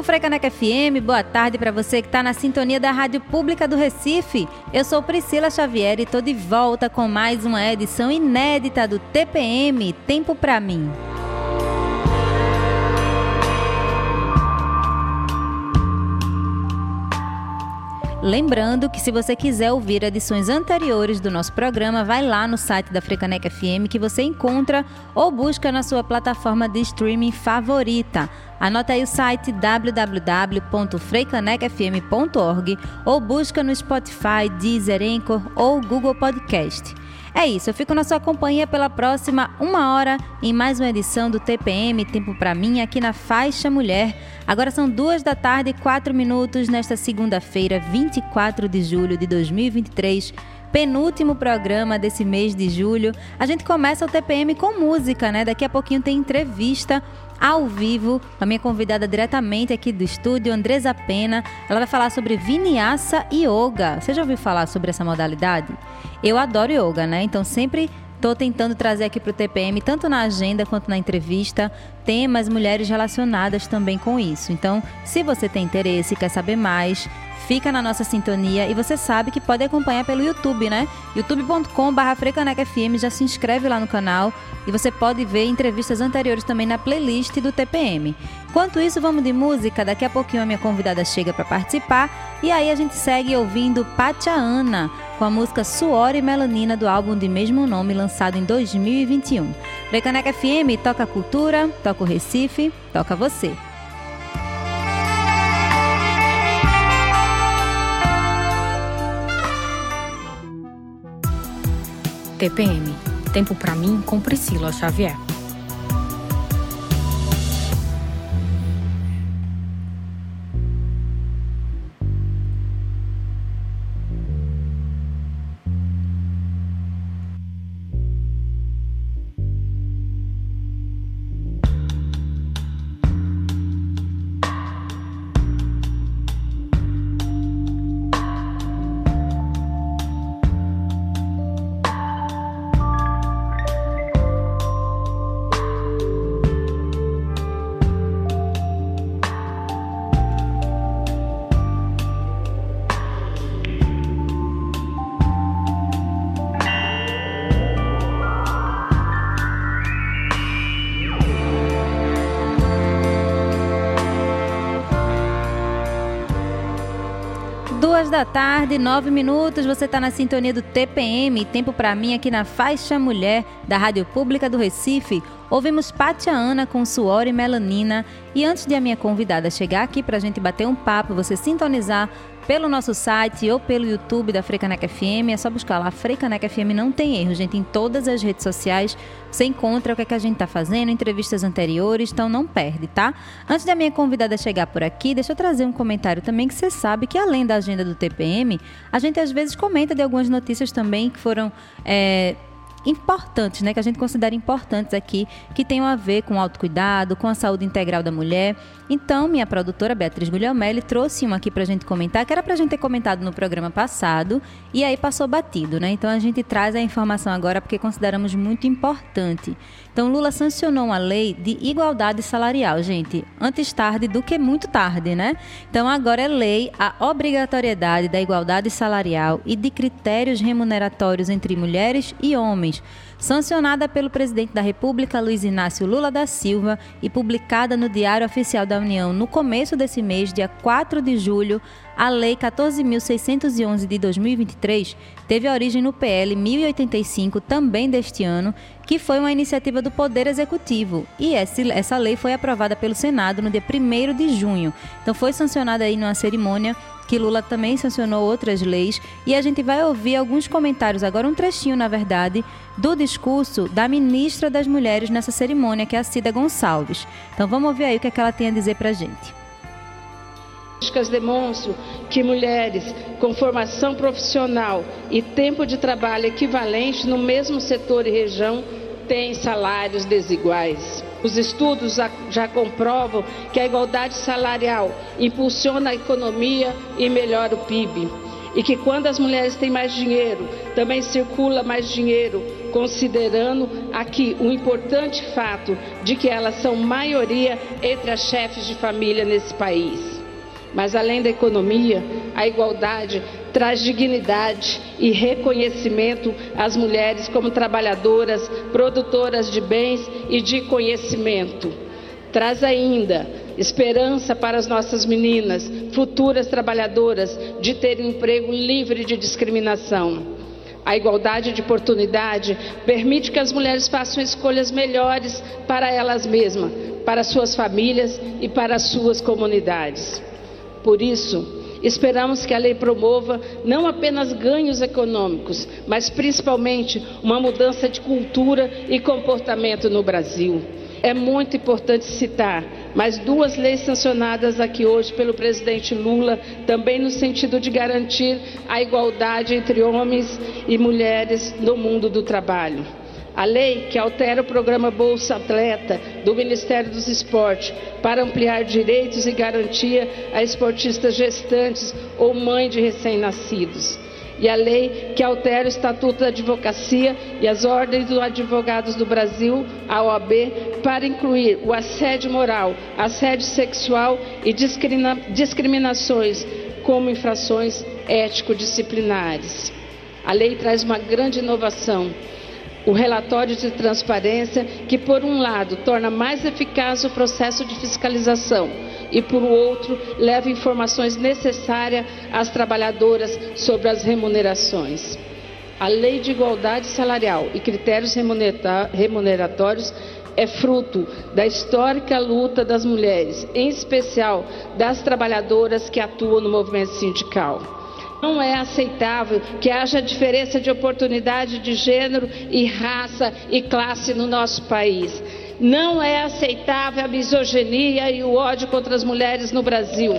Frecaneca FM, boa tarde para você que está na sintonia da Rádio Pública do Recife. Eu sou Priscila Xavier e estou de volta com mais uma edição inédita do TPM Tempo para mim. Lembrando que se você quiser ouvir edições anteriores do nosso programa, vai lá no site da Frecaneca FM que você encontra ou busca na sua plataforma de streaming favorita. Anota aí o site www.freicanecfm.org ou busca no Spotify, Deezer, Anchor ou Google Podcast. É isso, eu fico na sua companhia pela próxima uma hora em mais uma edição do TPM Tempo para mim aqui na Faixa Mulher. Agora são duas da tarde e quatro minutos nesta segunda-feira, 24 de julho de 2023 penúltimo programa desse mês de julho. A gente começa o TPM com música, né? Daqui a pouquinho tem entrevista ao vivo a minha convidada diretamente aqui do estúdio, Andresa Pena. Ela vai falar sobre vinyasa e yoga. Você já ouviu falar sobre essa modalidade? Eu adoro yoga, né? Então sempre Estou tentando trazer aqui para o TPM, tanto na agenda quanto na entrevista, temas mulheres relacionadas também com isso. Então, se você tem interesse e quer saber mais, fica na nossa sintonia e você sabe que pode acompanhar pelo YouTube, né? youtube.com.br frecanecfm, já se inscreve lá no canal e você pode ver entrevistas anteriores também na playlist do TPM. Enquanto isso, vamos de música, daqui a pouquinho a minha convidada chega para participar e aí a gente segue ouvindo Patia Ana com a música Suor e Melanina do álbum de mesmo nome lançado em 2021. Frecaneca FM toca cultura, toca o Recife, toca você. TPM Tempo para mim com Priscila Xavier. Tarde, nove minutos. Você está na sintonia do TPM, tempo para mim aqui na Faixa Mulher da Rádio Pública do Recife. Ouvimos Pátia Ana com Suor e Melanina. E antes de a minha convidada chegar aqui para a gente bater um papo, você sintonizar pelo nosso site ou pelo YouTube da Frecaneca FM. É só buscar lá, Frecaneca FM não tem erro, gente. Em todas as redes sociais você encontra o que, é que a gente está fazendo, entrevistas anteriores, então não perde, tá? Antes da minha convidada chegar por aqui, deixa eu trazer um comentário também que você sabe que além da agenda do TPM, a gente às vezes comenta de algumas notícias também que foram. É, importantes, né, que a gente considera importantes aqui, que tenham a ver com o autocuidado, com a saúde integral da mulher. Então, minha produtora Beatriz Guilhermelli trouxe uma aqui para a gente comentar, que era para a gente ter comentado no programa passado, e aí passou batido, né? Então, a gente traz a informação agora porque consideramos muito importante. Então, Lula sancionou uma lei de igualdade salarial, gente. Antes tarde do que muito tarde, né? Então, agora é lei a obrigatoriedade da igualdade salarial e de critérios remuneratórios entre mulheres e homens sancionada pelo presidente da República, Luiz Inácio Lula da Silva, e publicada no Diário Oficial da União no começo desse mês, dia 4 de julho, a Lei 14.611 de 2023 teve origem no PL 1085, também deste ano, que foi uma iniciativa do Poder Executivo. E essa lei foi aprovada pelo Senado no dia 1 de junho. Então foi sancionada aí numa cerimônia que Lula também sancionou outras leis e a gente vai ouvir alguns comentários, agora um trechinho, na verdade, do discurso da ministra das Mulheres nessa cerimônia, que é a Cida Gonçalves. Então vamos ouvir aí o que, é que ela tem a dizer para gente demonstram que mulheres com formação profissional e tempo de trabalho equivalente no mesmo setor e região têm salários desiguais. Os estudos já comprovam que a igualdade salarial impulsiona a economia e melhora o PIB. E que quando as mulheres têm mais dinheiro, também circula mais dinheiro, considerando aqui o importante fato de que elas são maioria entre as chefes de família nesse país. Mas além da economia, a igualdade traz dignidade e reconhecimento às mulheres como trabalhadoras, produtoras de bens e de conhecimento. Traz ainda esperança para as nossas meninas, futuras trabalhadoras, de terem um emprego livre de discriminação. A igualdade de oportunidade permite que as mulheres façam escolhas melhores para elas mesmas, para suas famílias e para as suas comunidades. Por isso, Esperamos que a lei promova não apenas ganhos econômicos, mas principalmente uma mudança de cultura e comportamento no Brasil. É muito importante citar mais duas leis sancionadas aqui hoje pelo presidente Lula, também no sentido de garantir a igualdade entre homens e mulheres no mundo do trabalho. A lei que altera o programa Bolsa Atleta do Ministério dos Esportes para ampliar direitos e garantia a esportistas gestantes ou mãe de recém-nascidos. E a lei que altera o Estatuto da Advocacia e as ordens dos advogados do Brasil, a OAB, para incluir o assédio moral, assédio sexual e discriminações como infrações ético-disciplinares. A lei traz uma grande inovação o relatório de transparência, que, por um lado, torna mais eficaz o processo de fiscalização e, por outro, leva informações necessárias às trabalhadoras sobre as remunerações. A Lei de Igualdade Salarial e Critérios Remuneratórios é fruto da histórica luta das mulheres, em especial das trabalhadoras que atuam no movimento sindical. Não é aceitável que haja diferença de oportunidade de gênero e raça e classe no nosso país. Não é aceitável a misoginia e o ódio contra as mulheres no Brasil.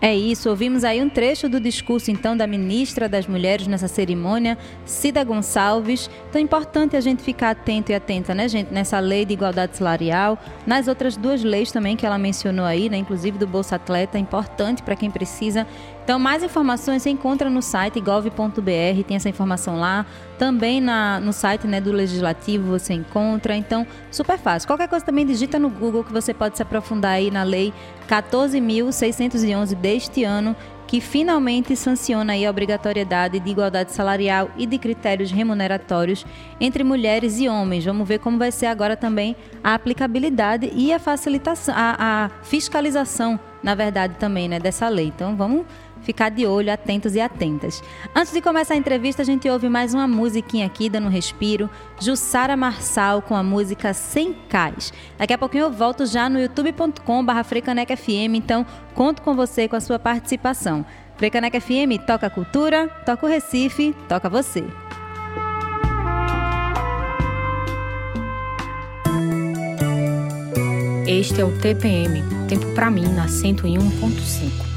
É isso, ouvimos aí um trecho do discurso então da ministra das Mulheres nessa cerimônia, Cida Gonçalves. Então é importante a gente ficar atento e atenta, né, gente, nessa lei de igualdade salarial, nas outras duas leis também que ela mencionou aí, né, inclusive do Bolsa Atleta, importante para quem precisa então, mais informações você encontra no site gov.br, tem essa informação lá. Também na, no site né, do Legislativo você encontra. Então, super fácil. Qualquer coisa também digita no Google que você pode se aprofundar aí na lei 14.611 deste ano, que finalmente sanciona a obrigatoriedade de igualdade salarial e de critérios remuneratórios entre mulheres e homens. Vamos ver como vai ser agora também a aplicabilidade e a facilitação, a, a fiscalização, na verdade, também, né, dessa lei. Então, vamos ficar de olho, atentos e atentas. Antes de começar a entrevista, a gente ouve mais uma musiquinha aqui, dando um respiro. Jussara Marçal com a música Sem Cais. Daqui a pouquinho eu volto já no youtube.com.br FM, então conto com você com a sua participação. Frecaneca FM toca cultura, toca o Recife, toca você. Este é o TPM, Tempo para mim na 101.5.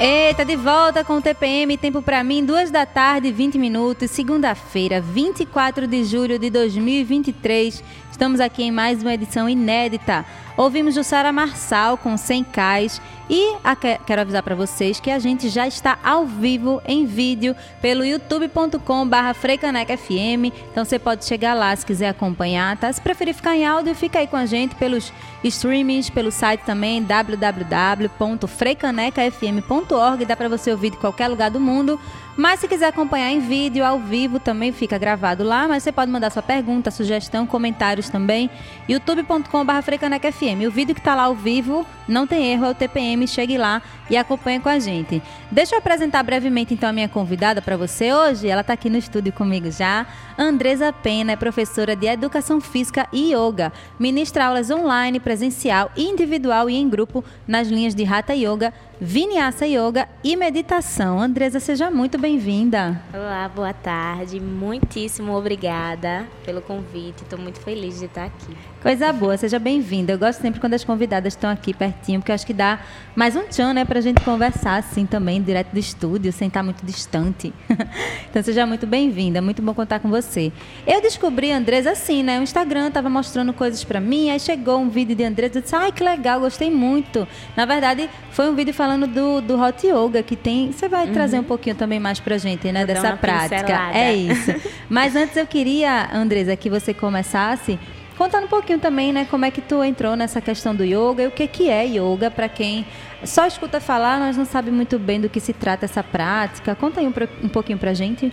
Eita, de volta com o TPM, tempo para mim, duas da tarde, 20 minutos, segunda-feira, 24 de julho de 2023. Estamos aqui em mais uma edição inédita. Ouvimos Jussara Marçal com 100 Cais e a, quero avisar para vocês que a gente já está ao vivo em vídeo pelo youtube.com/barra FM. Então você pode chegar lá se quiser acompanhar, tá? Se preferir ficar em áudio, fica aí com a gente pelos streamings, pelo site também www.freicanecafm.org. Dá para você ouvir de qualquer lugar do mundo. Mas se quiser acompanhar em vídeo, ao vivo, também fica gravado lá. Mas você pode mandar sua pergunta, sugestão, comentários também. youtube.com.br FM. O vídeo que está lá ao vivo, não tem erro, é o TPM. Chegue lá e acompanhe com a gente. Deixa eu apresentar brevemente então a minha convidada para você hoje. Ela está aqui no estúdio comigo já. Andresa Pena é professora de Educação Física e Yoga. Ministra aulas online, presencial, individual e em grupo nas linhas de Hatha Yoga Vinyasa Yoga e Meditação. Andresa, seja muito bem-vinda. Olá, boa tarde. Muitíssimo obrigada pelo convite. Estou muito feliz de estar aqui. Coisa boa, seja bem-vinda. Eu gosto sempre quando as convidadas estão aqui pertinho, porque eu acho que dá mais um tchan, né, para a gente conversar assim também, direto do estúdio, sem estar muito distante. então seja muito bem-vinda, muito bom contar com você. Eu descobri a Andresa assim, né? O Instagram estava mostrando coisas para mim, aí chegou um vídeo de Andresa, eu disse, ai que legal, gostei muito. Na verdade, foi um vídeo falando do, do Hot Yoga, que tem. Você vai uhum. trazer um pouquinho também mais pra gente, né? Vou dessa prática. Pincelada. É isso. Mas antes eu queria, Andresa, que você começasse contando um pouquinho também, né, como é que tu entrou nessa questão do yoga e o que que é yoga para quem só escuta falar, mas não sabe muito bem do que se trata essa prática. Conta aí um, um pouquinho pra gente.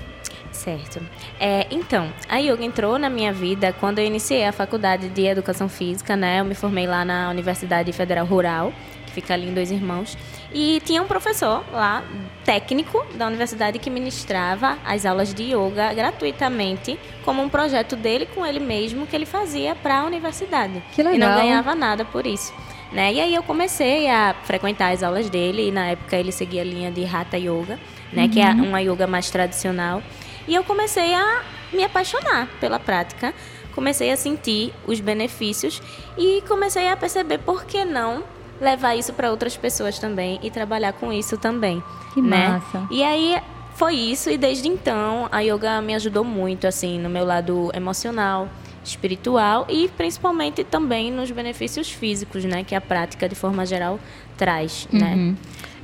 Certo. É, então, a yoga entrou na minha vida quando eu iniciei a faculdade de educação física, né? Eu me formei lá na Universidade Federal Rural, que fica ali em Dois Irmãos. E tinha um professor lá, técnico da universidade, que ministrava as aulas de yoga gratuitamente, como um projeto dele com ele mesmo, que ele fazia para a universidade. Que legal. E não ganhava nada por isso. Né? E aí eu comecei a frequentar as aulas dele, e na época ele seguia a linha de Hatha Yoga, né? Uhum. que é uma yoga mais tradicional. E eu comecei a me apaixonar pela prática, comecei a sentir os benefícios e comecei a perceber por que não levar isso para outras pessoas também e trabalhar com isso também. Que né? massa. E aí foi isso e desde então a yoga me ajudou muito assim no meu lado emocional, espiritual e principalmente também nos benefícios físicos, né, que a prática de forma geral traz, né? uhum. né?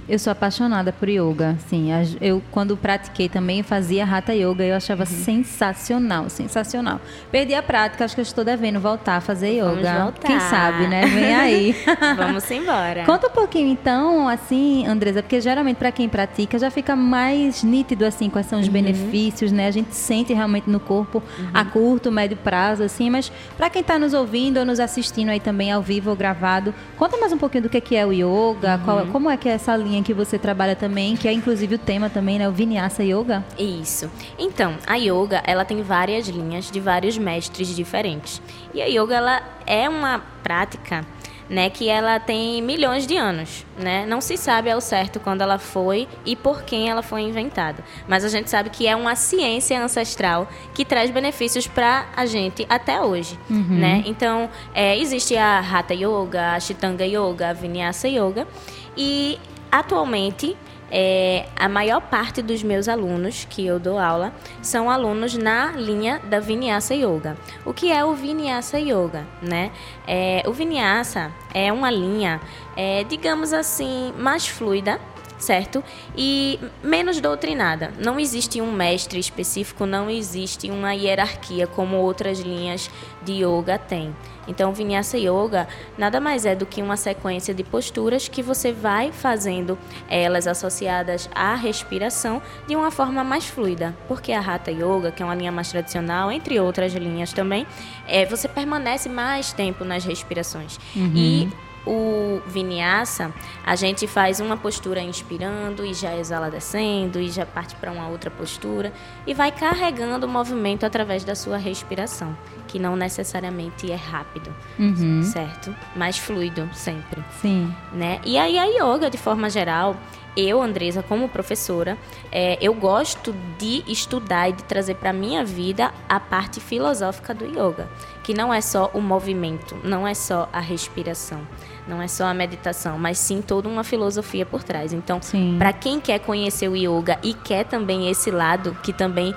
Eu sou apaixonada por yoga, sim. Eu quando pratiquei também fazia hatha yoga, eu achava uhum. sensacional, sensacional. Perdi a prática, acho que eu estou devendo voltar a fazer yoga. Vamos voltar. Quem sabe, né? Vem aí. Vamos embora. Conta um pouquinho então, assim, Andresa, porque geralmente para quem pratica já fica mais nítido assim quais são os uhum. benefícios, né? A gente sente realmente no corpo uhum. a curto, médio prazo, assim. Mas para quem está nos ouvindo ou nos assistindo aí também ao vivo ou gravado, conta mais um pouquinho do que é o yoga, qual, uhum. como é que é essa linha que você trabalha também, que é inclusive o tema também, né? O Vinyasa Yoga. Isso. Então, a yoga, ela tem várias linhas de vários mestres diferentes. E a yoga, ela é uma prática né, que ela tem milhões de anos, né? Não se sabe ao certo quando ela foi e por quem ela foi inventada, mas a gente sabe que é uma ciência ancestral que traz benefícios para a gente até hoje, uhum. né? Então é, existe a Hatha Yoga, a Ashtanga Yoga, a Vinyasa Yoga e Atualmente, é, a maior parte dos meus alunos que eu dou aula são alunos na linha da Vinyasa Yoga. O que é o Vinyasa Yoga? Né? É, o Vinyasa é uma linha, é, digamos assim, mais fluida, certo? E menos doutrinada. Não existe um mestre específico, não existe uma hierarquia como outras linhas de yoga têm. Então, Vinyasa Yoga nada mais é do que uma sequência de posturas que você vai fazendo elas associadas à respiração de uma forma mais fluida. Porque a Hatha Yoga, que é uma linha mais tradicional, entre outras linhas também, é, você permanece mais tempo nas respirações. Uhum. E o vinyasa, a gente faz uma postura inspirando e já exala descendo e já parte para uma outra postura e vai carregando o movimento através da sua respiração, que não necessariamente é rápido, uhum. certo? Mais fluido sempre. Sim. Né? E aí a yoga, de forma geral, eu, Andresa, como professora, é, eu gosto de estudar e de trazer para a minha vida a parte filosófica do yoga, que não é só o movimento, não é só a respiração Não é só a meditação, mas sim toda uma filosofia por trás. Então, para quem quer conhecer o yoga e quer também esse lado que também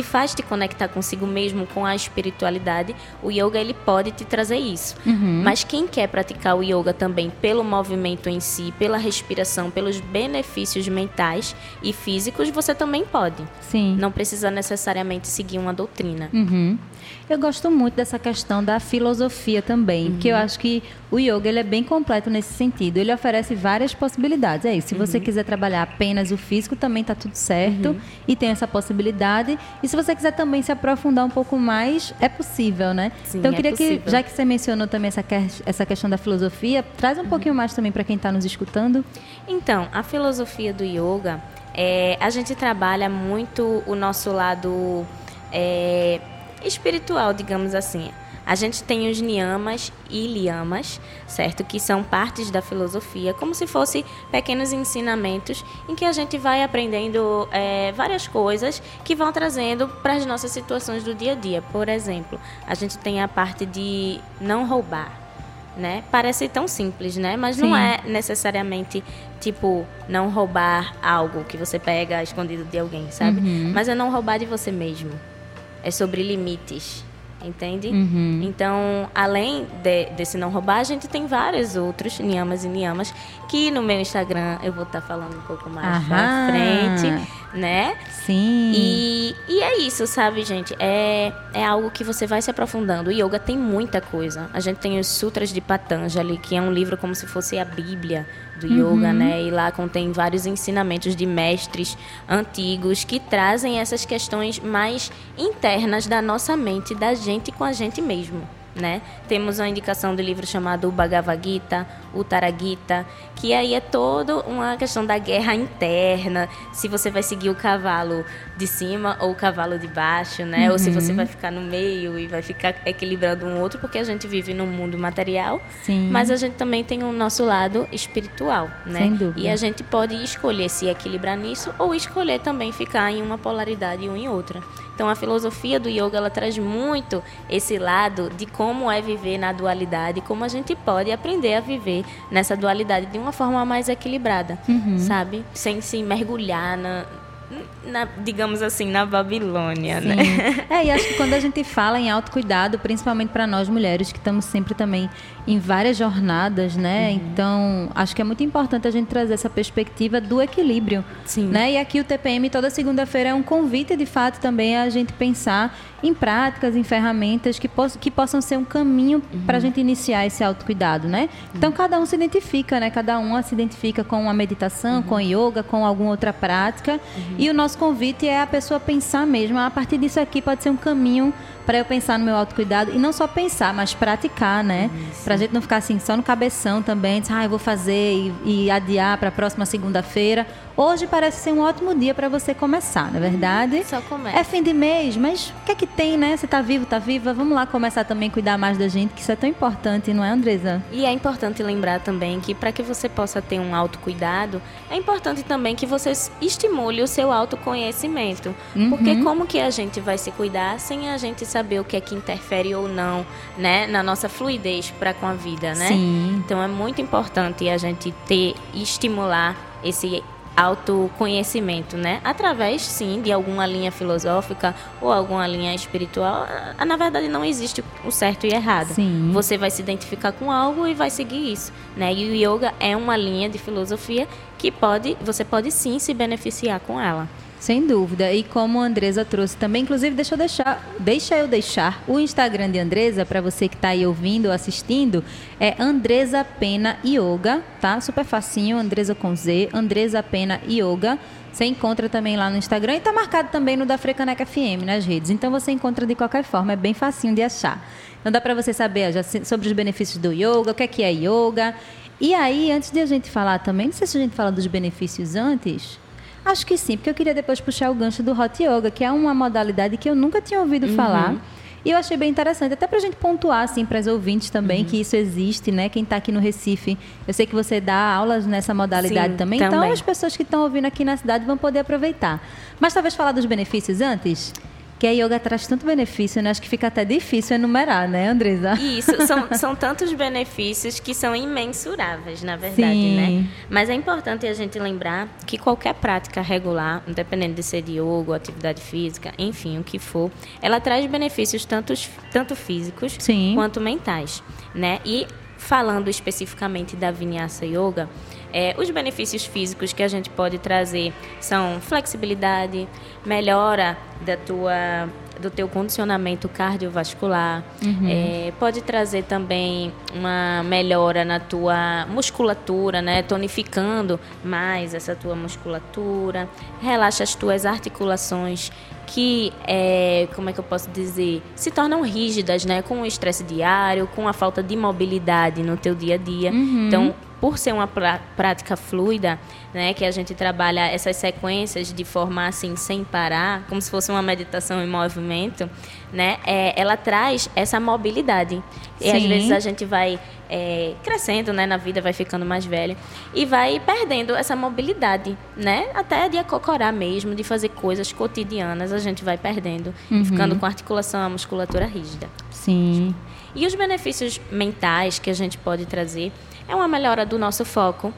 te faz te conectar consigo mesmo, com a espiritualidade, o yoga ele pode te trazer isso. Uhum. Mas quem quer praticar o yoga também pelo movimento em si, pela respiração, pelos benefícios mentais e físicos, você também pode. Sim. Não precisa necessariamente seguir uma doutrina. Uhum. Eu gosto muito dessa questão da filosofia também, porque eu acho que o yoga ele é bem completo nesse sentido. Ele oferece várias possibilidades. É isso. Se você quiser trabalhar apenas o físico, também está tudo certo e tem essa possibilidade. E se você quiser também se aprofundar um pouco mais, é possível, né? Sim, então eu é queria que, possível. já que você mencionou também essa, que- essa questão da filosofia, traz um pouquinho mais também para quem está nos escutando. Então, a filosofia do yoga, é, a gente trabalha muito o nosso lado é, espiritual, digamos assim. A gente tem os niyamas e liyamas, certo? Que são partes da filosofia, como se fossem pequenos ensinamentos em que a gente vai aprendendo é, várias coisas que vão trazendo para as nossas situações do dia a dia. Por exemplo, a gente tem a parte de não roubar né? Parece tão simples, né? Mas não Sim. é necessariamente tipo não roubar algo que você pega escondido de alguém, sabe? Uhum. Mas é não roubar de você mesmo. É sobre limites, entende? Uhum. Então, além de- desse não roubar, a gente tem vários outros niyamas e niyamas que no meu Instagram eu vou estar falando um pouco mais pra Aham. frente, né? Sim. E, e é isso, sabe, gente? É, é algo que você vai se aprofundando. O yoga tem muita coisa. A gente tem os Sutras de Patanjali, que é um livro como se fosse a Bíblia do yoga, né? E lá contém vários ensinamentos de mestres antigos que trazem essas questões mais internas da nossa mente, da gente com a gente mesmo. Né? Temos uma indicação do livro chamado o Bhagavad Gita, o Taragita, que aí é toda uma questão da guerra interna, se você vai seguir o cavalo de cima ou o cavalo de baixo, né? Ou se você vai ficar no meio e vai ficar equilibrando um outro, porque a gente vive num mundo material, Sim. mas a gente também tem o nosso lado espiritual, né? Sem dúvida. E a gente pode escolher se equilibrar nisso ou escolher também ficar em uma polaridade ou em outra. Então a filosofia do yoga ela traz muito esse lado de como é viver na dualidade, como a gente pode aprender a viver nessa dualidade de uma forma mais equilibrada, Uhum. sabe? Sem se mergulhar na, na- digamos assim, na Babilônia, né? Sim. É, e acho que quando a gente fala em autocuidado, principalmente para nós mulheres que estamos sempre também em várias jornadas, né? Uhum. Então, acho que é muito importante a gente trazer essa perspectiva do equilíbrio. Sim. Né? E aqui o TPM toda segunda-feira é um convite, de fato, também a gente pensar em práticas, em ferramentas que, poss que possam ser um caminho para a gente iniciar esse autocuidado, né? Então, cada um se identifica, né? Cada uma se identifica com a meditação, com yoga, com alguma outra prática. E o nosso convite é a pessoa pensar mesmo, "Ah, a partir disso aqui pode ser um caminho para eu pensar no meu autocuidado e não só pensar, mas praticar, né? Pra gente não ficar assim só no cabeção também, dizer, ah, eu vou fazer e, e adiar para a próxima segunda-feira. Hoje parece ser um ótimo dia para você começar, não é verdade? Só começa. É fim de mês, mas o que é que tem, né? Você tá vivo, tá viva? Vamos lá começar também a cuidar mais da gente, que isso é tão importante, não é, Andresa? E é importante lembrar também que para que você possa ter um autocuidado, é importante também que você estimule o seu autoconhecimento. Uhum. Porque como que a gente vai se cuidar sem a gente saber o que é que interfere ou não, né, na nossa fluidez para com a vida, né? Sim. Então é muito importante a gente ter estimular esse autoconhecimento, né? Através, sim, de alguma linha filosófica ou alguma linha espiritual. Ah, Na verdade, não existe o certo e errado. Sim. Você vai se identificar com algo e vai seguir isso, né? E o yoga é uma linha de filosofia que pode, você pode sim se beneficiar com ela. Sem dúvida. E como a Andresa trouxe também, inclusive, deixa eu deixar, deixa eu deixar o Instagram de Andresa para você que está aí ouvindo ou assistindo. É Andresa Pena Yoga, tá? Super facinho, Andresa com Z, Andresa Pena Yoga. Você encontra também lá no Instagram e tá marcado também no da Frecaneca FM nas redes. Então você encontra de qualquer forma, é bem facinho de achar. Então dá para você saber já sobre os benefícios do yoga, o que é que é yoga. E aí, antes de a gente falar também, não sei se a gente fala dos benefícios antes. Acho que sim, porque eu queria depois puxar o gancho do Hot Yoga, que é uma modalidade que eu nunca tinha ouvido falar. E eu achei bem interessante, até pra gente pontuar, assim, para os ouvintes também, que isso existe, né? Quem tá aqui no Recife, eu sei que você dá aulas nessa modalidade Sim, também, então também. as pessoas que estão ouvindo aqui na cidade vão poder aproveitar. Mas talvez falar dos benefícios antes? Que a yoga traz tanto benefício, né? Acho que fica até difícil enumerar, né, Andresa? Isso, são, são tantos benefícios que são imensuráveis, na verdade, Sim. né? Mas é importante a gente lembrar que qualquer prática regular, independente de ser de yoga, atividade física, enfim, o que for, ela traz benefícios tanto, tanto físicos Sim. quanto mentais, né? E falando especificamente da Vinyasa Yoga, é, os benefícios físicos que a gente pode trazer são flexibilidade, melhora da tua do teu condicionamento cardiovascular, uhum. é, pode trazer também uma melhora na tua musculatura, né, tonificando mais essa tua musculatura, relaxa as tuas articulações que, é, como é que eu posso dizer, se tornam rígidas, né, com o estresse diário, com a falta de mobilidade no teu dia a dia. Uhum. Então por ser uma prática fluida, né, que a gente trabalha essas sequências de forma assim sem parar, como se fosse uma meditação em movimento, né, é, ela traz essa mobilidade. Sim. E às vezes a gente vai é, crescendo, né, na vida, vai ficando mais velho e vai perdendo essa mobilidade, né, até de acocorar mesmo, de fazer coisas cotidianas, a gente vai perdendo uhum. e ficando com a articulação, a musculatura rígida. Sim. E os benefícios mentais que a gente pode trazer é uma melhora do nosso foco,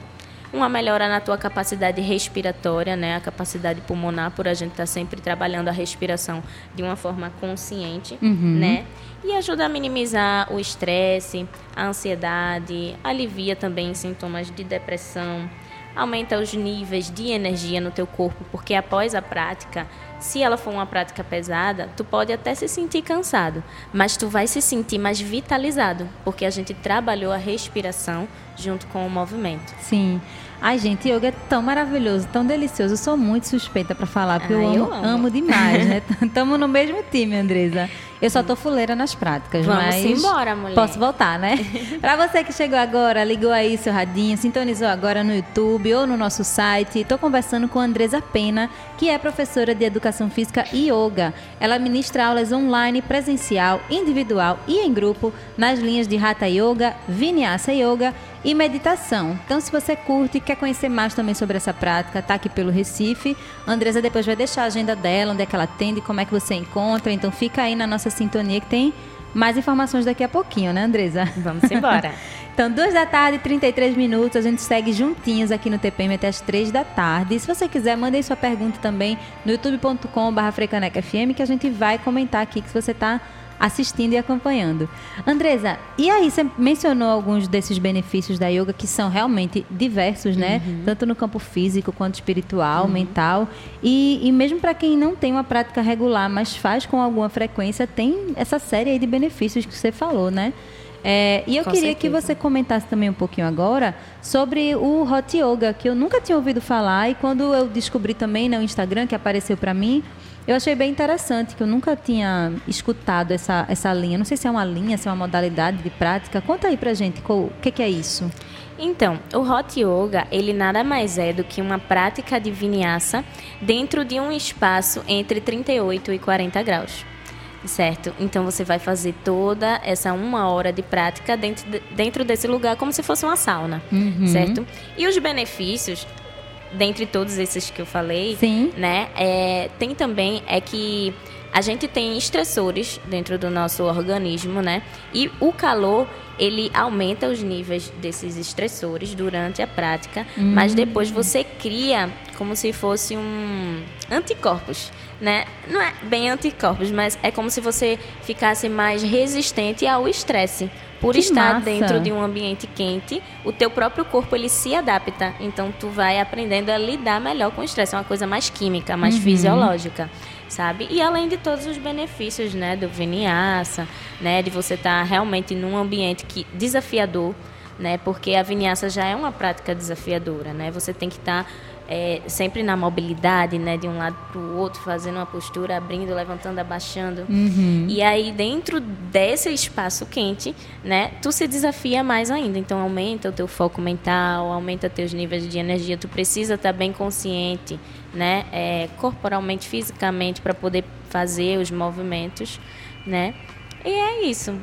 uma melhora na tua capacidade respiratória, né? A capacidade pulmonar, por a gente estar tá sempre trabalhando a respiração de uma forma consciente, uhum. né? E ajuda a minimizar o estresse, a ansiedade, alivia também sintomas de depressão, aumenta os níveis de energia no teu corpo, porque após a prática, se ela for uma prática pesada, tu pode até se sentir cansado, mas tu vai se sentir mais vitalizado, porque a gente trabalhou a respiração junto com o movimento. Sim. Ai, gente, yoga é tão maravilhoso, tão delicioso. Eu sou muito suspeita para falar, porque eu, amo, eu amo, amo demais, né? Estamos no mesmo time, Andresa. Eu só tô fuleira nas práticas, Vamos mas embora, mulher. posso voltar, né? para você que chegou agora, ligou aí seu radinho, sintonizou agora no YouTube ou no nosso site, estou conversando com a Andresa Pena, que é professora de Educação Física e Yoga. Ela ministra aulas online, presencial, individual e em grupo nas linhas de Hatha Yoga, Vinyasa Yoga e meditação. Então, se você curte e quer conhecer mais também sobre essa prática, tá aqui pelo Recife. A Andresa depois vai deixar a agenda dela, onde é que ela atende, como é que você encontra. Então, fica aí na nossa sintonia que tem mais informações daqui a pouquinho, né, Andresa? Vamos embora. então, duas da tarde, 33 minutos. A gente segue juntinhos aqui no TPM até as três da tarde. E se você quiser, mande sua pergunta também no youtube.com.br que a gente vai comentar aqui que você está assistindo e acompanhando. Andresa, e aí você mencionou alguns desses benefícios da yoga que são realmente diversos, né? Uhum. Tanto no campo físico quanto espiritual, uhum. mental. E, e mesmo para quem não tem uma prática regular, mas faz com alguma frequência, tem essa série aí de benefícios que você falou, né? É, e eu Com queria certeza. que você comentasse também um pouquinho agora sobre o Hot Yoga, que eu nunca tinha ouvido falar e quando eu descobri também no Instagram, que apareceu para mim, eu achei bem interessante, que eu nunca tinha escutado essa, essa linha. Não sei se é uma linha, se é uma modalidade de prática. Conta aí pra gente o que, que é isso. Então, o Hot Yoga, ele nada mais é do que uma prática de vinyasa dentro de um espaço entre 38 e 40 graus. Certo? Então você vai fazer toda essa uma hora de prática dentro, de, dentro desse lugar como se fosse uma sauna. Uhum. Certo? E os benefícios, dentre todos esses que eu falei, Sim. né? É, tem também é que a gente tem estressores dentro do nosso organismo, né? E o calor, ele aumenta os níveis desses estressores durante a prática, hum. mas depois você cria como se fosse um anticorpos, né? Não é bem anticorpos, mas é como se você ficasse mais resistente ao estresse. Por que estar massa. dentro de um ambiente quente, o teu próprio corpo ele se adapta. Então tu vai aprendendo a lidar melhor com o estresse, é uma coisa mais química, mais uhum. fisiológica sabe? E além de todos os benefícios, né, do vinyasa, né, de você estar tá realmente num ambiente que desafiador, né? Porque a vinyasa já é uma prática desafiadora, né? Você tem que estar tá é, sempre na mobilidade, né, de um lado para o outro, fazendo uma postura, abrindo, levantando, abaixando. Uhum. E aí dentro desse espaço quente, né, tu se desafia mais ainda. Então aumenta o teu foco mental, aumenta teus níveis de energia. Tu precisa estar bem consciente, né, é, corporalmente, fisicamente, para poder fazer os movimentos, né. E é isso.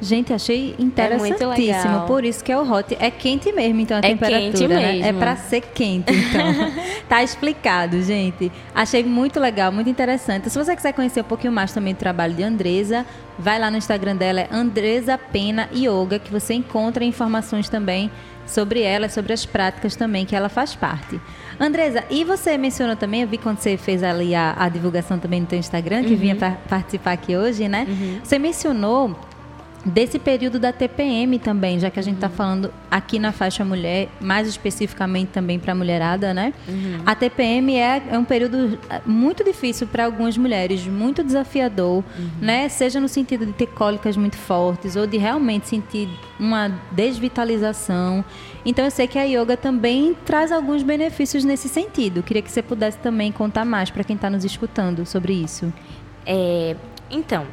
Gente, achei interessantíssimo. Por isso que é o hot. É quente mesmo, então, a É temperatura, quente né? É pra ser quente, então. tá explicado, gente. Achei muito legal, muito interessante. Se você quiser conhecer um pouquinho mais também do trabalho de Andresa, vai lá no Instagram dela, é Andresa Pena Yoga, que você encontra informações também sobre ela, sobre as práticas também que ela faz parte. Andresa, e você mencionou também, eu vi quando você fez ali a, a divulgação também no teu Instagram, que vinha para participar aqui hoje, né? Você mencionou desse período da TPM também, já que a gente está falando aqui na faixa mulher, mais especificamente também para a mulherada, né? A TPM é, é um período eh, muito difícil para algumas mulheres, muito desafiador, né? Seja no sentido de ter cólicas muito fortes ou de realmente sentir uma desvitalização. Então eu sei que a yoga também traz alguns benefícios nesse sentido. Queria que você pudesse também contar mais para quem está nos escutando sobre isso. É, então,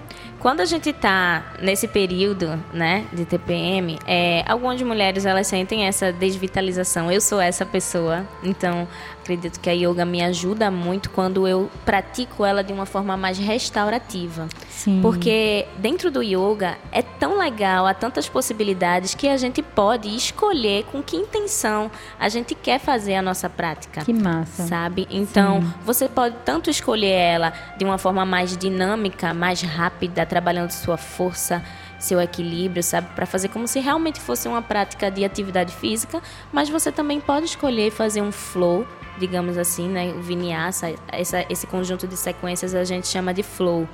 quando a gente está nesse período, né, de TPM, é, algumas mulheres elas sentem essa desvitalização. Eu sou essa pessoa, então acredito que a yoga me ajuda muito quando eu pratico ela de uma forma mais restaurativa. Sim. Porque dentro do yoga é tão legal, há tantas possibilidades que a gente pode escolher com que intenção a gente quer fazer a nossa prática Que massa. sabe? Então, você pode tanto escolher ela de uma forma mais dinâmica, mais rápida, trabalhando sua força, seu equilíbrio, sabe? Para fazer como se realmente fosse uma prática de atividade física, mas você também pode escolher fazer um flow, digamos assim, né? O vinyasa, essa, esse conjunto de sequências a gente chama de flow,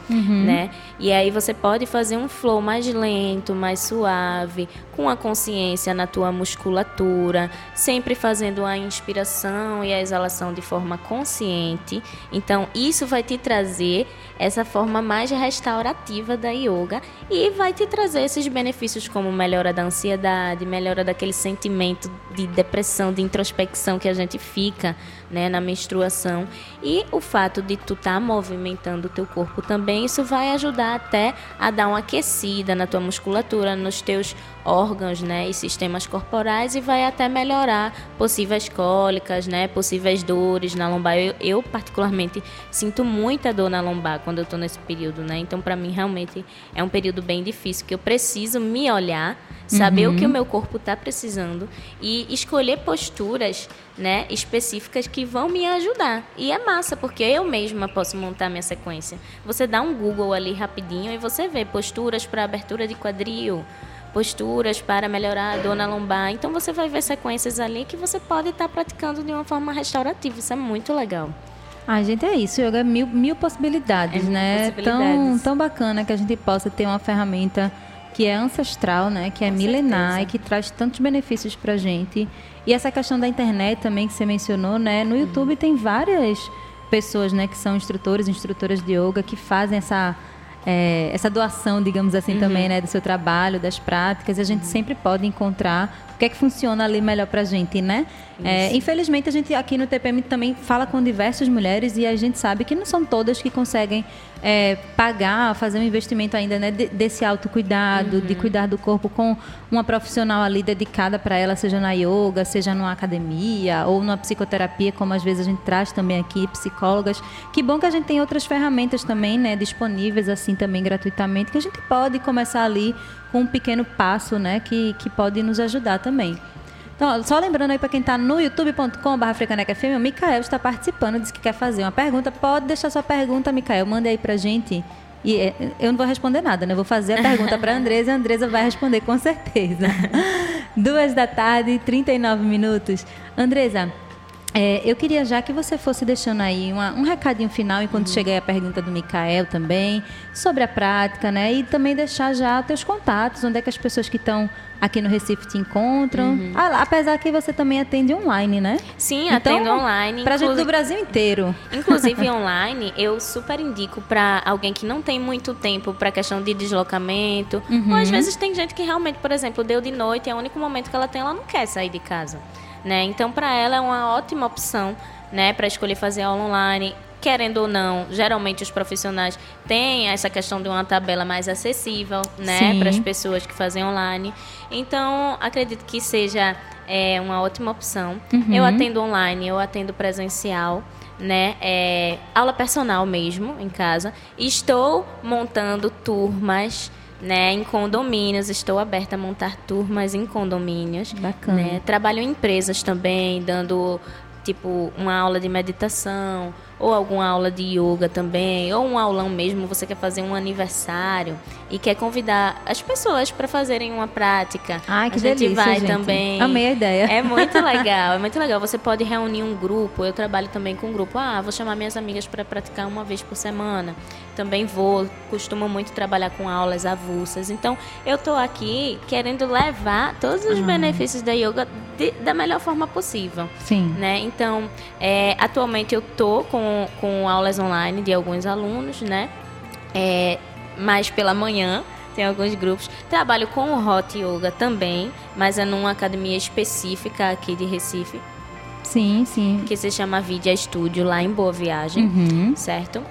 né? E aí você pode fazer um flow mais lento, mais suave, com a consciência na tua musculatura, sempre fazendo a inspiração e a exalação de forma consciente. Então, isso vai te trazer essa forma mais restaurativa da yoga e vai te trazer esses benefícios como melhora da ansiedade, melhora daquele sentimento de depressão, de introspecção que a gente fica, né, na menstruação. E o fato de tu estar movimentando o teu corpo também, isso vai ajudar até a dar uma aquecida na tua musculatura, nos teus órgãos, né, e sistemas corporais e vai até melhorar possíveis cólicas, né, possíveis dores na lombar. Eu, eu, particularmente sinto muita dor na lombar quando eu tô nesse período, né? Então para mim realmente é um período bem difícil que eu preciso me olhar, saber o que o meu corpo tá precisando e escolher posturas, né, específicas que vão me ajudar. E é massa porque eu mesma posso montar minha sequência. Você dá um Google ali rapidinho e você vê posturas para abertura de quadril, posturas para melhorar a dor na lombar. Então você vai ver sequências ali que você pode estar praticando de uma forma restaurativa. Isso é muito legal. Ai, gente, é isso. Yoga é mil, mil possibilidades, É mil né? Tão, possibilidades. tão bacana que a gente possa ter uma ferramenta que é ancestral, né? Que é Com milenar certeza. e que traz tantos benefícios pra gente. E essa questão da internet também que você mencionou, né? No YouTube tem várias pessoas, né? Que são instrutores, instrutoras de yoga que fazem essa é, essa doação, digamos assim, também, né, do seu trabalho, das práticas, e a gente sempre pode encontrar que é que funciona ali melhor pra gente, né? É, infelizmente, a gente aqui no TPM também fala com diversas mulheres e a gente sabe que não são todas que conseguem é, pagar, fazer um investimento ainda, né, de- desse autocuidado, de cuidar do corpo com uma profissional ali dedicada para ela, seja na yoga, seja numa academia ou numa psicoterapia, como às vezes a gente traz também aqui, psicólogas. Que bom que a gente tem outras ferramentas também, né, disponíveis assim também gratuitamente, que a gente pode começar ali com um pequeno passo, né, que, que pode nos ajudar também. Então, só lembrando aí para quem está no youtube.com.br o Micael está participando, disse que quer fazer uma pergunta. Pode deixar sua pergunta, Micael, manda aí pra gente. E é, eu não vou responder nada, né? Eu vou fazer a pergunta para a Andresa e a Andresa vai responder com certeza. Duas da tarde, 39 minutos. Andresa, é, eu queria já que você fosse deixando aí uma- um recadinho final, enquanto chega aí a pergunta do Micael também, sobre a prática, né? E também deixar já teus contatos, onde é que as pessoas que estão aqui no Recife te encontram. Ah, apesar que você também atende online, né? Sim, Então, atendo online. Pra gente do Brasil inteiro. Inclusive online, eu super indico para alguém que não tem muito tempo para questão de deslocamento. Ou às vezes tem gente que realmente, por exemplo, deu de noite, é o único momento que ela tem, ela não quer sair de casa, né? Então para ela é uma ótima opção, né, para escolher fazer aula online. Querendo ou não, geralmente os profissionais têm essa questão de uma tabela mais acessível, né, para as pessoas que fazem online. Então, acredito que seja é, uma ótima opção. Eu atendo online, eu atendo presencial, né? É, aula personal mesmo, em casa. Estou montando turmas né, em condomínios. Estou aberta a montar turmas em condomínios. Bacana. Né? Trabalho em empresas também, dando tipo uma aula de meditação ou alguma aula de yoga também, ou um aulão mesmo, você quer fazer um aniversário e quer convidar as pessoas para fazerem uma prática. Ai, que a gente delícia, vai gente. também. Amei a ideia. É muito legal, é muito legal. Você pode reunir um grupo. Eu trabalho também com um grupo. Ah, vou chamar minhas amigas para praticar uma vez por semana. Também vou, costumo muito trabalhar com aulas avulsas. Então, eu tô aqui querendo levar todos os Ah. benefícios da yoga de- da melhor forma possível Sim. né? Então, é, atualmente eu tô com, com aulas online de alguns alunos, né? É, mais pela manhã, tem alguns grupos. Trabalho com o Hot Yoga também, mas é numa academia específica aqui de Recife, Sim, sim. que se chama Vidia Studio, lá em Boa Viagem, Uhum. certo?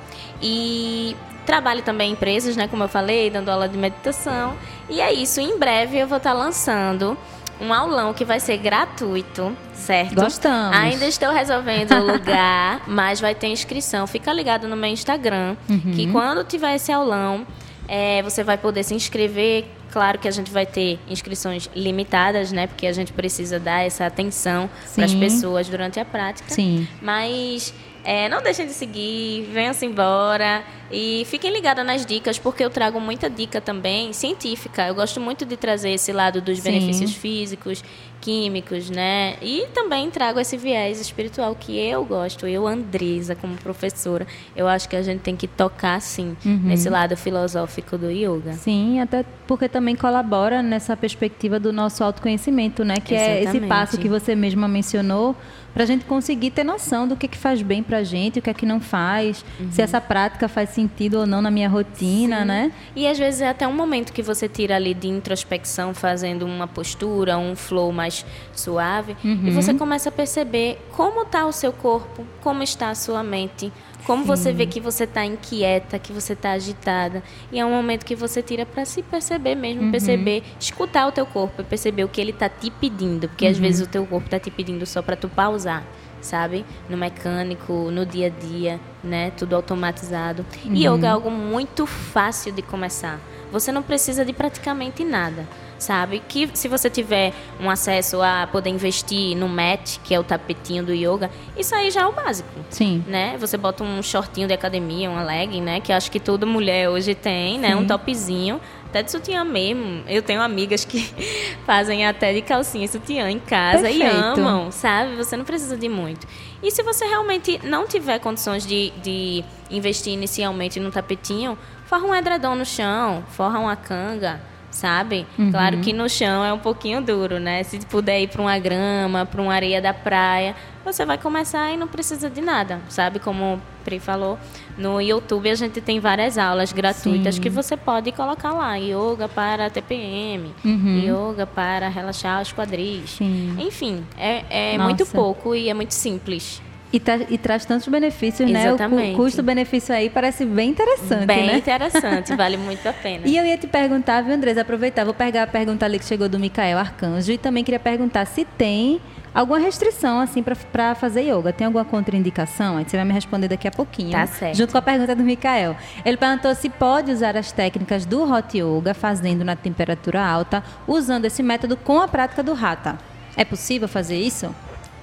E trabalho também em empresas, né? Como eu falei, dando aula de meditação. E é isso, em breve eu vou estar lançando um aulão que vai ser gratuito, certo? Gostamos. Ainda estou resolvendo o lugar, mas vai ter inscrição. Fica ligado no meu Instagram, Uhum. que quando tiver esse aulão, é, você vai poder se inscrever. Claro que a gente vai ter inscrições limitadas, né? Porque a gente precisa dar essa atenção para as pessoas durante a prática. Sim. Mas é, não deixem de seguir, venham-se embora e fiquem ligados nas dicas, porque eu trago muita dica também científica. Eu gosto muito de trazer esse lado dos Sim. benefícios físicos, químicos, né? E também trago esse viés espiritual que eu gosto, eu, Andresa, como professora. Eu acho que a gente tem que tocar, sim, Uhum. nesse lado filosófico do yoga. Sim, até porque também colabora nessa perspectiva do nosso autoconhecimento, né? Que é esse Exatamente. passo que você mesma mencionou, para a gente conseguir ter noção do que, que faz bem pra gente, o que é que não faz, se essa prática faz sentido ou não na minha rotina, Uhum. Sim. né? E às vezes é até um momento que você tira ali de introspecção, fazendo uma postura, um flow mais suave, Uhum. e você começa a perceber como está o seu corpo, como está a sua mente, como você vê que você está inquieta, que você está agitada. E é um momento que você tira para se perceber mesmo, Uhum. perceber, escutar o teu corpo, perceber o que ele está te pedindo, porque às Uhum. vezes o teu corpo está te pedindo só para tu pausar. Sabe? No mecânico, no dia a dia, né? Tudo automatizado. E Uhum. yoga é algo muito fácil de começar. Você não precisa de praticamente nada, sabe? Que se você tiver um acesso a poder investir no mat, que é o tapetinho do yoga, isso aí já é o básico. Sim. Né? Você bota um shortinho de academia, uma legging, né? Que acho que toda mulher hoje tem, né? Sim. Um topzinho, até de sutiã mesmo. Eu tenho amigas que fazem até de calcinha e sutiã em casa e Perfeito. amam, sabe? Você não precisa de muito. E se você realmente não tiver condições de, de investir inicialmente no tapetinho, forra um edredom no chão, forra uma canga, sabe? Uhum. Claro que no chão é um pouquinho duro, né? Se puder ir para uma grama, para uma areia da praia, você vai começar e não precisa de nada, sabe? Como o Pri falou, no YouTube a gente tem várias aulas gratuitas Sim. que você pode colocar lá, yoga para TPM, Uhum. yoga para relaxar os quadris. Sim. Enfim, é, é muito pouco e é muito simples. E, tra- e traz tantos benefícios, né? O cu- Exatamente. custo-benefício aí parece bem interessante, Bem né? interessante, vale muito a pena. E eu ia te perguntar, viu, Andresa? Aproveitar, vou pegar a pergunta ali que chegou do Micael Arcanjo e também queria perguntar se tem alguma restrição, assim, para fazer yoga. Tem alguma contraindicação? Aí você vai me responder daqui a pouquinho. Tá certo. Junto com a pergunta do Micael. Ele perguntou se pode usar as técnicas do Hot Yoga fazendo na temperatura alta, usando esse método com a prática do Hatha. É possível fazer isso?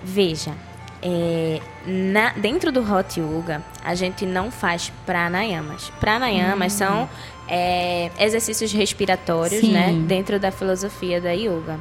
Veja, é, na- dentro do Hot Yoga, a gente não faz pranayamas. Pranayamas são é, exercícios respiratórios, Sim. né? Dentro da filosofia da yoga.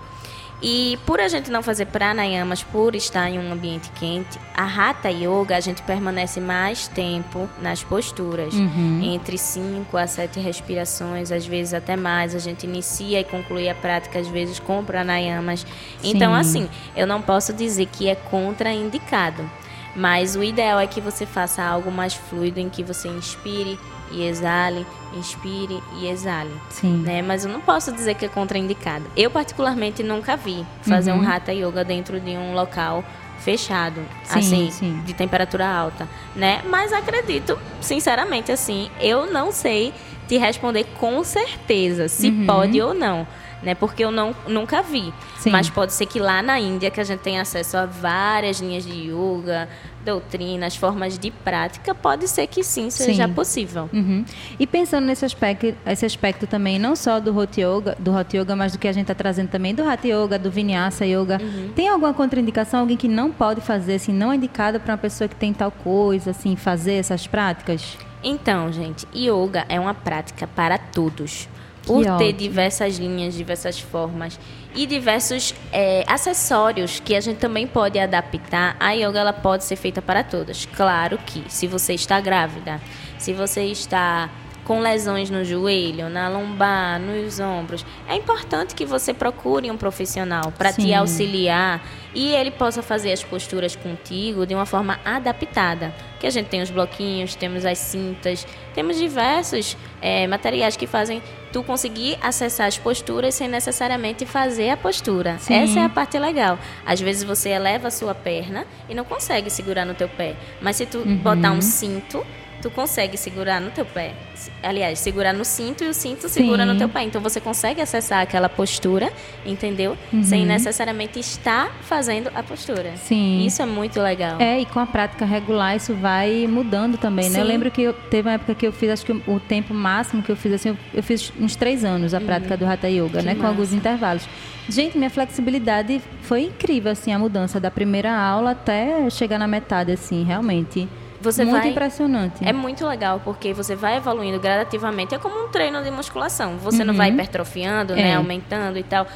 E por a gente não fazer pranayamas, por estar em um ambiente quente, a Hatha Yoga a gente permanece mais tempo nas posturas. Uhum. Entre 5 a 7 respirações, às vezes até mais. A gente inicia e conclui a prática, às vezes, com pranayamas. Então, Sim. assim, eu não posso dizer que é contraindicado. Mas o ideal é que você faça algo mais fluido, em que você inspire e exale, inspire e exale. Sim. Né? Mas eu não posso dizer que é contraindicado. Eu, particularmente, nunca vi fazer Uhum. um Hatha Yoga dentro de um local fechado, Sim, assim, sim. de temperatura alta, né? Mas acredito, sinceramente, assim, eu não sei te responder com certeza se Uhum. pode ou não, né? Porque eu não, nunca vi. Sim. Mas pode ser que lá na Índia, que a gente tem acesso a várias linhas de yoga, doutrinas, formas de prática, pode ser que sim seja Sim. possível. Uhum. E pensando nesse aspecto, esse aspecto também, não só do Hot Yoga, do Hot Yoga, mas do que a gente está trazendo também do Hatha Yoga, do Vinyasa Yoga, Uhum. tem alguma contraindicação, alguém que não pode fazer, assim, não é indicado para uma pessoa que tem tal coisa, assim, fazer essas práticas? Então, gente, yoga é uma prática para todos. Por ter ótimo. diversas linhas, diversas formas e diversos é, acessórios que a gente também pode adaptar, a yoga ela pode ser feita para todas. Claro que se você está grávida, se você está com lesões no joelho, na lombar, nos ombros, é importante que você procure um profissional para te auxiliar e ele possa fazer as posturas contigo de uma forma adaptada. Que a gente tem os bloquinhos, temos as cintas, temos diversos eh, materiais que fazem tu conseguir acessar as posturas sem necessariamente fazer a postura. Sim. Essa é a parte legal. Às vezes você eleva a sua perna e não consegue segurar no teu pé, mas se tu botar um cinto tu consegue segurar no teu pé. Aliás, segurar no cinto e o cinto segura Sim. no teu pé. Então você consegue acessar aquela postura, entendeu? Sem necessariamente estar fazendo a postura. Sim. Isso é muito legal. É, e com a prática regular isso vai mudando também, né? Eu lembro que eu, teve uma época que eu fiz, acho que o, tempo máximo que eu fiz, assim, eu, eu fiz uns três anos a prática do Hatha Yoga, Uhum. Que né? Com alguns massa. intervalos. Gente, minha flexibilidade foi incrível, assim, a mudança da primeira aula até chegar na metade, assim, realmente. Você Muito vai- impressionante. É muito legal porque você vai evoluindo gradativamente. É como um treino de musculação. Você não Uhum. vai hipertrofiando, É. né? Aumentando e tal.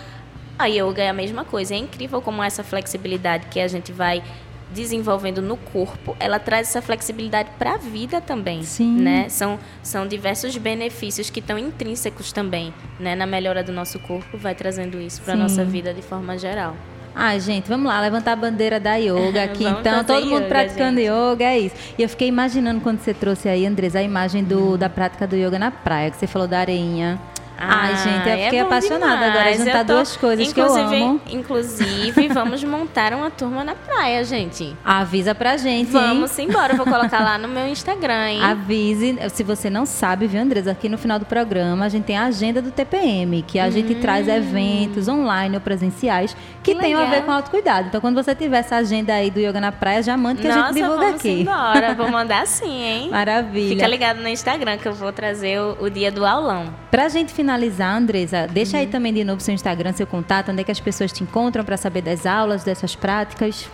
A yoga é a mesma coisa. É incrível como essa flexibilidade que a gente vai desenvolvendo no corpo, ela traz essa flexibilidade para a vida também, Sim. né? São, são diversos benefícios que estão intrínsecos também, né? Na melhora do nosso corpo, vai trazendo isso para nossa vida de forma geral. Ai, gente, vamos lá, levantar a bandeira da yoga aqui. Então, todo mundo yoga, praticando gente. yoga, é isso. E eu fiquei imaginando quando você trouxe aí, Andresa, a imagem do, da prática do yoga na praia, que você falou da areinha. Ai, gente, eu é fiquei bom apaixonada agora, demais. juntar Eu tô- duas coisas que eu inclusive, amo. Inclusive, vamos montar uma turma na praia, gente. Avisa pra gente, hein? Vamos embora, eu vou colocar lá no meu Instagram, hein? Avise, se você não sabe, viu, Andresa? Aqui no final do programa a gente tem a agenda do TPM, que a gente traz eventos online ou presenciais que, Hum. Que tenham a ver com autocuidado. Então, quando você tiver essa agenda aí do Yoga na Praia, já manda que a gente Nossa, divulga vamos aqui. embora, vou mandar sim, hein? Maravilha. Fica ligado no Instagram que eu vou trazer o, o dia do aulão. Pra gente finalizar, Andresa, deixa Uhum. aí também de novo seu Instagram, seu contato, onde é que as pessoas te encontram para saber das aulas, dessas práticas.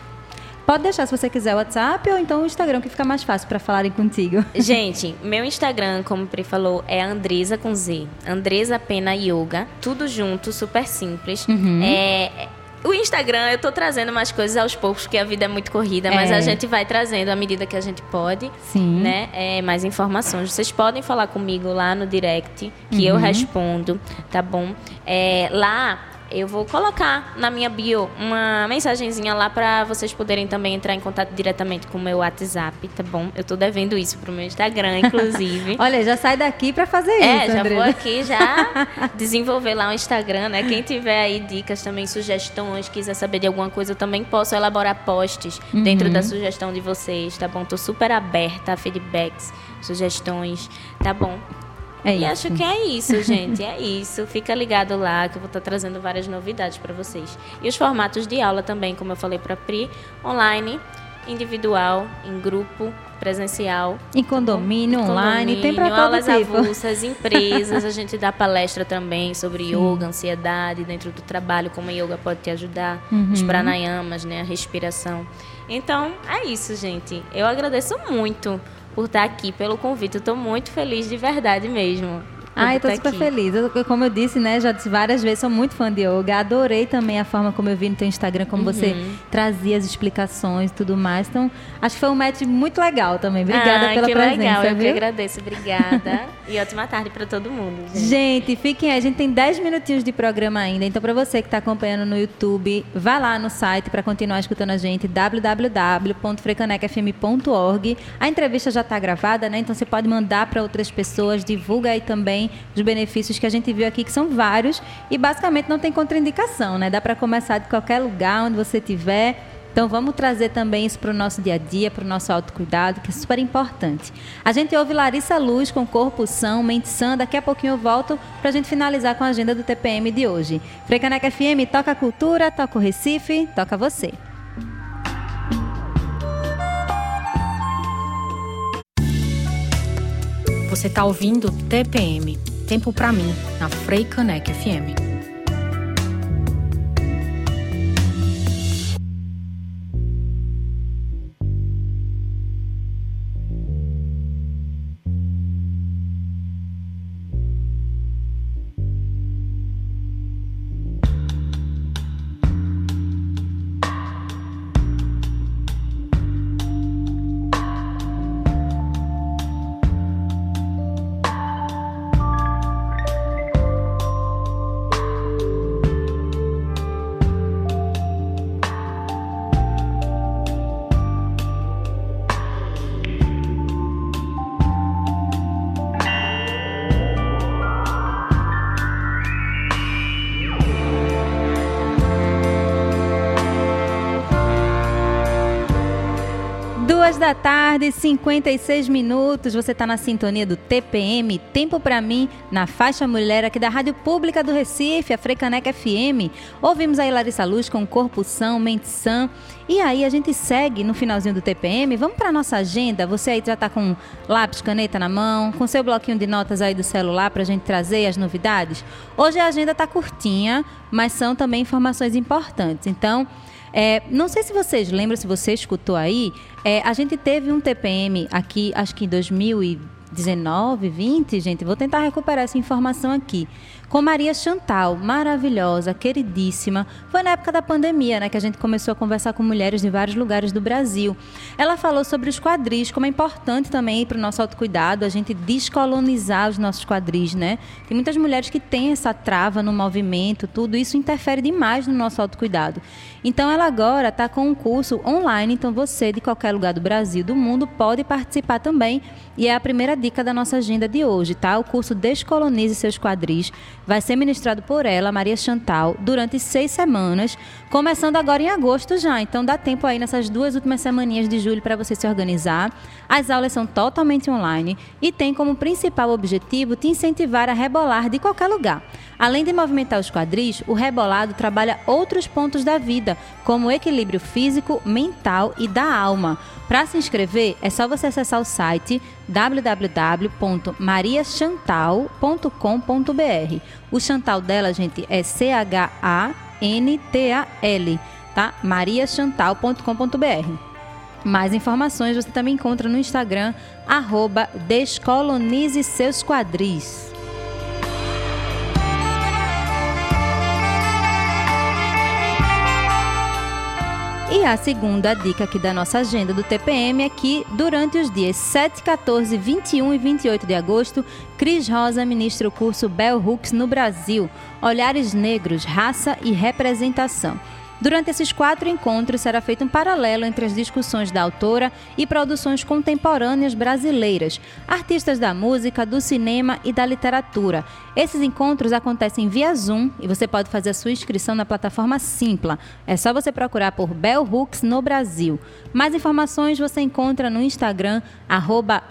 Pode deixar se você quiser o WhatsApp ou então o Instagram, que fica mais fácil para falarem contigo. Gente, meu Instagram, como o Pri falou, é Andresa com Z. Andresa Pena Yoga. Tudo junto, super simples. Uhum. É, o Instagram, eu tô trazendo mais coisas aos poucos, porque a vida é muito corrida, mas É. a gente vai trazendo à medida que a gente pode. Sim. Né? É, mais informações. Vocês podem falar comigo lá no direct, que eu Uhum. respondo, tá bom? É, lá. Eu vou colocar na minha bio uma mensagenzinha lá pra vocês poderem também entrar em contato diretamente com o meu WhatsApp, tá bom? Eu tô devendo isso pro meu Instagram, inclusive. Olha, já sai daqui para fazer É, isso, já Andresa. vou aqui já desenvolver lá um Instagram, né? Quem tiver aí dicas também, sugestões, quiser saber de alguma coisa, eu também posso elaborar posts Uhum. dentro da sugestão de vocês, tá bom? Tô super aberta a feedbacks, sugestões, tá bom? É e isso. acho que é isso, gente. É isso. Fica ligado lá que eu vou estar trazendo várias novidades para vocês. E os formatos de aula também, como eu falei para Pri, online, individual, em grupo, presencial. Em condomínio, online, tem para Condomínio, todo aulas tipo. avulsas, empresas, a gente dá palestra também sobre yoga, ansiedade dentro do trabalho, como a yoga pode te ajudar, Uhum. os pranayamas, né, a respiração. Então, é isso, gente. Eu agradeço muito por estar aqui, pelo convite. Eu tô muito feliz de verdade mesmo. Ai, eu tô super aqui. feliz. Eu, como eu disse, né, já disse várias vezes, sou muito fã de yoga. Adorei também a forma como eu vi no teu Instagram, como você Uhum. trazia as explicações e tudo mais. Então, acho que foi um match muito legal também. Obrigada Ai, pela que presença, legal, eu que viu? agradeço. Obrigada. e ótima tarde para todo mundo, gente. Gente, fiquem aí. A gente tem 10 minutinhos de programa ainda. Então, para você que está acompanhando no YouTube, vá lá no site para continuar escutando a gente, www.frecanecfm.org. A entrevista já está gravada, né? Então, você pode mandar para outras pessoas. Divulga aí também os benefícios que a gente viu aqui, que são vários. E, basicamente, não tem contraindicação, né? Dá para começar de qualquer lugar, onde você estiver. Então vamos trazer também isso para o nosso dia a dia, para o nosso autocuidado, que é super importante. A gente ouve Larissa Luz com Corpo São, Mente Sã. Daqui a pouquinho eu volto para a gente finalizar com a agenda do TPM de hoje. Frecaneca FM, toca a cultura, toca o Recife, toca você. Você está ouvindo TPM Tempo para mim, na Frei FM. Da tarde, 56 minutos. Você está na sintonia do TPM, Tempo para mim, na faixa mulher aqui da Rádio Pública do Recife, a Frecaneca FM. Ouvimos aí Larissa Luz com Corpo São, Mente Sã. E aí a gente segue no finalzinho do TPM. Vamos para nossa agenda. Você aí já está com lápis, caneta na mão, com seu bloquinho de notas aí do celular para a gente trazer as novidades. Hoje a agenda está curtinha, mas são também informações importantes. Então é, não sei se vocês lembram, se você escutou aí, é, a gente teve um TPM aqui, acho que em 2019, 20, gente, vou tentar recuperar essa informação aqui com Maria Chantal, maravilhosa, queridíssima. Foi na época da pandemia, né, que a gente começou a conversar com mulheres de vários lugares do Brasil. Ela falou sobre os quadris, como é importante também para o nosso autocuidado, a gente descolonizar os nossos quadris, né? Tem muitas mulheres que têm essa trava no movimento, tudo isso interfere demais no nosso autocuidado. Então ela agora está com um curso online, então você de qualquer lugar do Brasil, do mundo, pode participar também. E é a primeira dica da nossa agenda de hoje, tá? O curso Descolonize seus quadris vai ser ministrado por ela, Maria Chantal, durante seis semanas, começando agora em agosto já. Então dá tempo aí nessas duas últimas semaninhas de julho para você se organizar. As aulas são totalmente online e tem como principal objetivo te incentivar a rebolar de qualquer lugar. Além de movimentar os quadris, o rebolado trabalha outros pontos da vida, como o equilíbrio físico, mental e da alma. Para se inscrever, é só você acessar o site www.mariachantal.com.br. O Chantal dela, gente, é C-H-A-N-T-A-L, tá? mariachantal.com.br. Mais informações você também encontra no Instagram, arroba Descolonize Seus Quadris. E a segunda dica aqui da nossa agenda do TPM é que durante os dias 7, 14, 21 e 28 de agosto, Cris Rosa ministra o curso Bell Hooks no Brasil, Olhares Negros, Raça e Representação. Durante esses quatro encontros, será feito um paralelo entre as discussões da autora e produções contemporâneas brasileiras, artistas da música, do cinema e da literatura. Esses encontros acontecem via Zoom e você pode fazer a sua inscrição na plataforma Simpla. É só você procurar por Bell Hooks no Brasil. Mais informações você encontra no Instagram,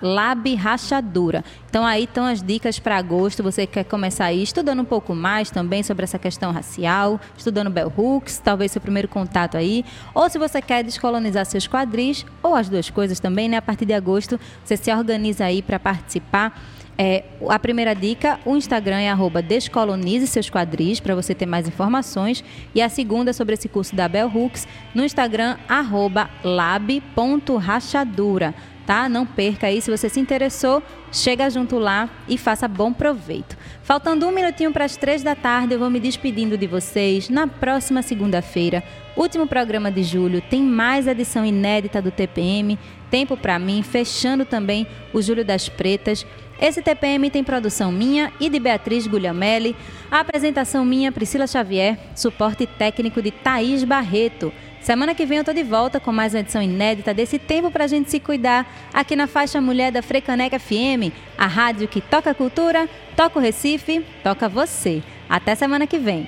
labrachadura. Então aí estão as dicas para agosto. Você quer começar aí estudando um pouco mais também sobre essa questão racial, estudando Bell Hooks, talvez seu primeiro contato aí. Ou se você quer descolonizar seus quadris, ou as duas coisas também, né? A partir de agosto, você se organiza aí para participar. É, a primeira dica, o Instagram é arroba descolonize seus quadris para você ter mais informações. E a segunda sobre esse curso da Bell Hooks, no Instagram, arroba lab.rachadura tá? Não perca aí. Se você se interessou, chega junto lá e faça bom proveito. Faltando um minutinho para as três da tarde, eu vou me despedindo de vocês. Na próxima segunda-feira, último programa de julho, tem mais edição inédita do TPM. Tempo para mim, fechando também o Julho das Pretas. Esse TPM tem produção minha e de Beatriz Guglielmelli, a apresentação minha, Priscila Xavier, suporte técnico de Thaís Barreto. Semana que vem eu tô de volta com mais uma edição inédita desse tempo pra gente se cuidar aqui na faixa Mulher da Frecaneca FM, a rádio que toca cultura, toca o Recife, toca você. Até semana que vem.